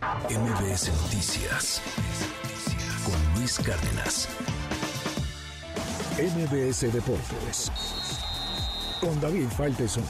MBS Noticias con Luis Cárdenas. MBS Deportes con David Faitelson.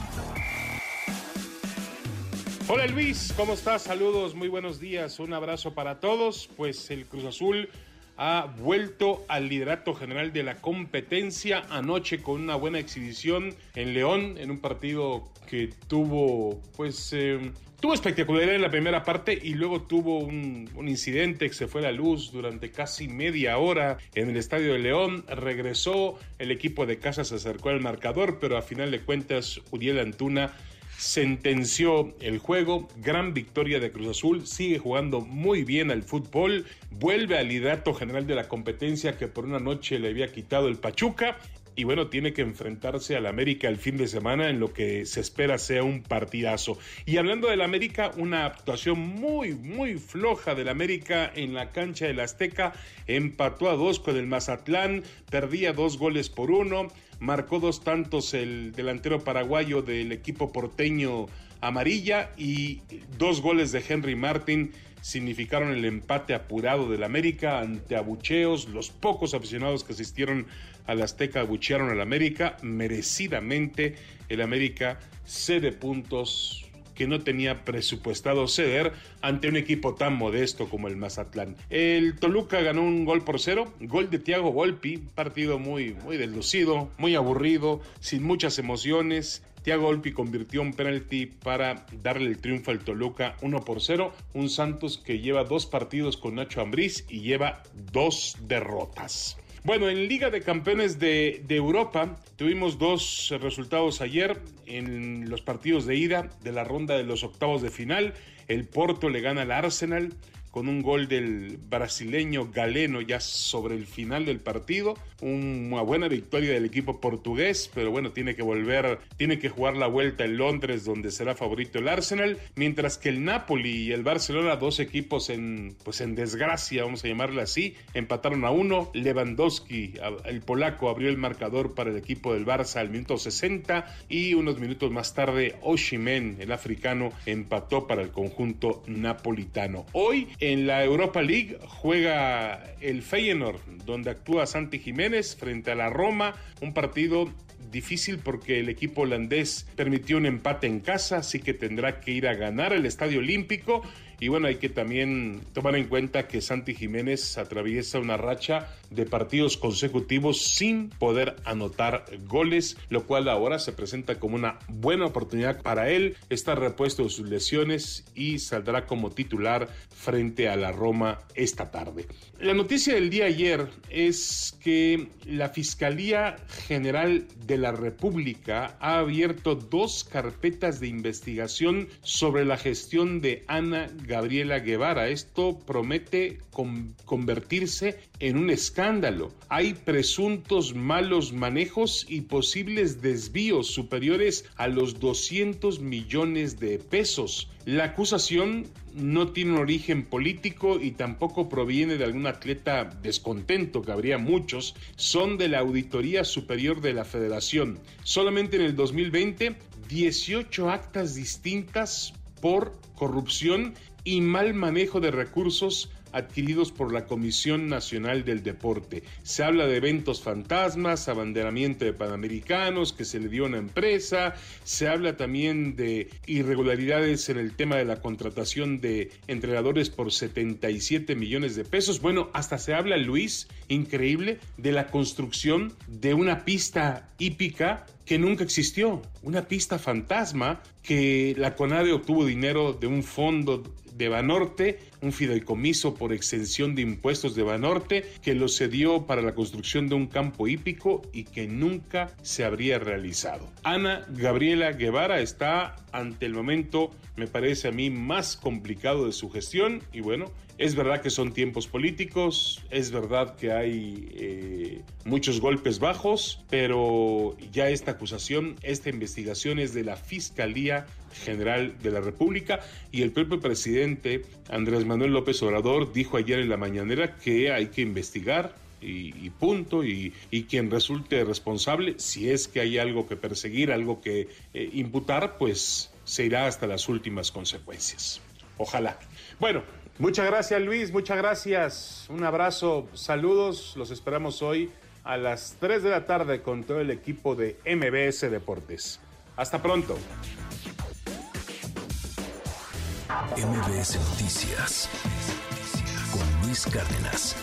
Hola Luis, ¿cómo estás? Saludos, muy buenos días, un abrazo para todos. Pues el Cruz Azul ha vuelto al liderato general de la competencia anoche con una buena exhibición en León, en un partido que tuvo, pues, eh, tuvo espectacularidad en la primera parte y luego tuvo un, incidente que se fue la luz durante casi media hora en el estadio de León. Regresó, el equipo de casa se acercó al marcador, pero a final de cuentas, Uriel Antuna sentenció el juego, gran victoria de Cruz Azul, sigue jugando muy bien al fútbol, vuelve al liderato general de la competencia que por una noche le había quitado el Pachuca y bueno, tiene que enfrentarse al América el fin de semana en lo que se espera sea un partidazo. Y hablando del América, una actuación muy, muy floja del América en la cancha del Azteca, empató a dos con el Mazatlán, perdía dos goles por uno, marcó dos tantos el delantero paraguayo del equipo porteño amarilla y dos goles de Henry Martin significaron el empate apurado del América ante abucheos. Los pocos aficionados que asistieron al Azteca abuchearon al América. Merecidamente el América cede puntos que no tenía presupuestado ceder ante un equipo tan modesto como el Mazatlán. El Toluca ganó un gol por cero, gol de Thiago Volpi, partido muy, muy deslucido, muy aburrido, sin muchas emociones. Thiago Volpi convirtió un penalti para darle el triunfo al Toluca 1 por 0. Un Santos que lleva dos partidos con Nacho Ambriz y lleva dos derrotas. Bueno, en Liga de Campeones de, de, Europa tuvimos dos resultados ayer en los partidos de ida de la ronda de los octavos de final. El Porto le gana al Arsenal con un gol del brasileño Galeno ya sobre el final del partido. Una buena victoria del equipo portugués, pero bueno, tiene que volver, tiene que jugar la vuelta en Londres donde será favorito el Arsenal, mientras que el Napoli y el Barcelona, dos equipos en, pues en desgracia, vamos a llamarle así, empataron a uno. Lewandowski, el polaco, abrió el marcador para el equipo del Barça al minuto 60 y unos minutos más tarde Oshimen, el africano, empató para el conjunto napolitano. Hoy en la Europa League juega el Feyenoord, donde actúa Santi Jiménez frente a la Roma, un partido difícil porque el equipo holandés permitió un empate en casa, así que tendrá que ir a ganar el Estadio Olímpico. Y bueno, hay que también tomar en cuenta que Santi Jiménez atraviesa una racha de partidos consecutivos sin poder anotar goles, lo cual ahora se presenta como una buena oportunidad para él. Está repuesto de sus lesiones y saldrá como titular frente a la Roma esta tarde. La noticia del día ayer es que la Fiscalía General de la República ha abierto dos carpetas de investigación sobre la gestión de Ana Gabriela Guevara. Esto promete con convertirse en un escándalo. Hay presuntos malos manejos y posibles desvíos superiores a los 200 millones de pesos. La acusación no tiene un origen político y tampoco proviene de algún atleta descontento, que habría muchos, son de la Auditoría Superior de la Federación. Solamente en el 2020, 18 actas distintas por corrupción y mal manejo de recursos adquiridos por la Comisión Nacional del Deporte. Se habla de eventos fantasmas, abanderamiento de panamericanos que se le dio a una empresa, se habla también de irregularidades en el tema de la contratación de entrenadores por 77 millones de pesos. Bueno, hasta se habla, Luis, increíble, de la construcción de una pista hípica que nunca existió, una pista fantasma que la CONADE obtuvo dinero de un fondo de Banorte, un fideicomiso por exención de impuestos de Banorte, que lo cedió para la construcción de un campo hípico y que nunca se habría realizado. Ana Gabriela Guevara está ante el momento, me parece a mí, más complicado de su gestión y bueno, es verdad que son tiempos políticos, es verdad que hay eh, muchos golpes bajos, pero ya esta esta investigación es de la Fiscalía General de la República y el propio presidente Andrés Manuel López Obrador dijo ayer en la mañanera que hay que investigar y, punto, y, quien resulte responsable, si es que hay algo que perseguir, algo que eh, imputar, pues se irá hasta las últimas consecuencias. Ojalá. Bueno, Muchas gracias Luis, muchas gracias. Un abrazo, saludos, los esperamos hoy a las 3 de la tarde con todo el equipo de MBS Deportes. Hasta pronto. MBS Noticias con Luis Cárdenas.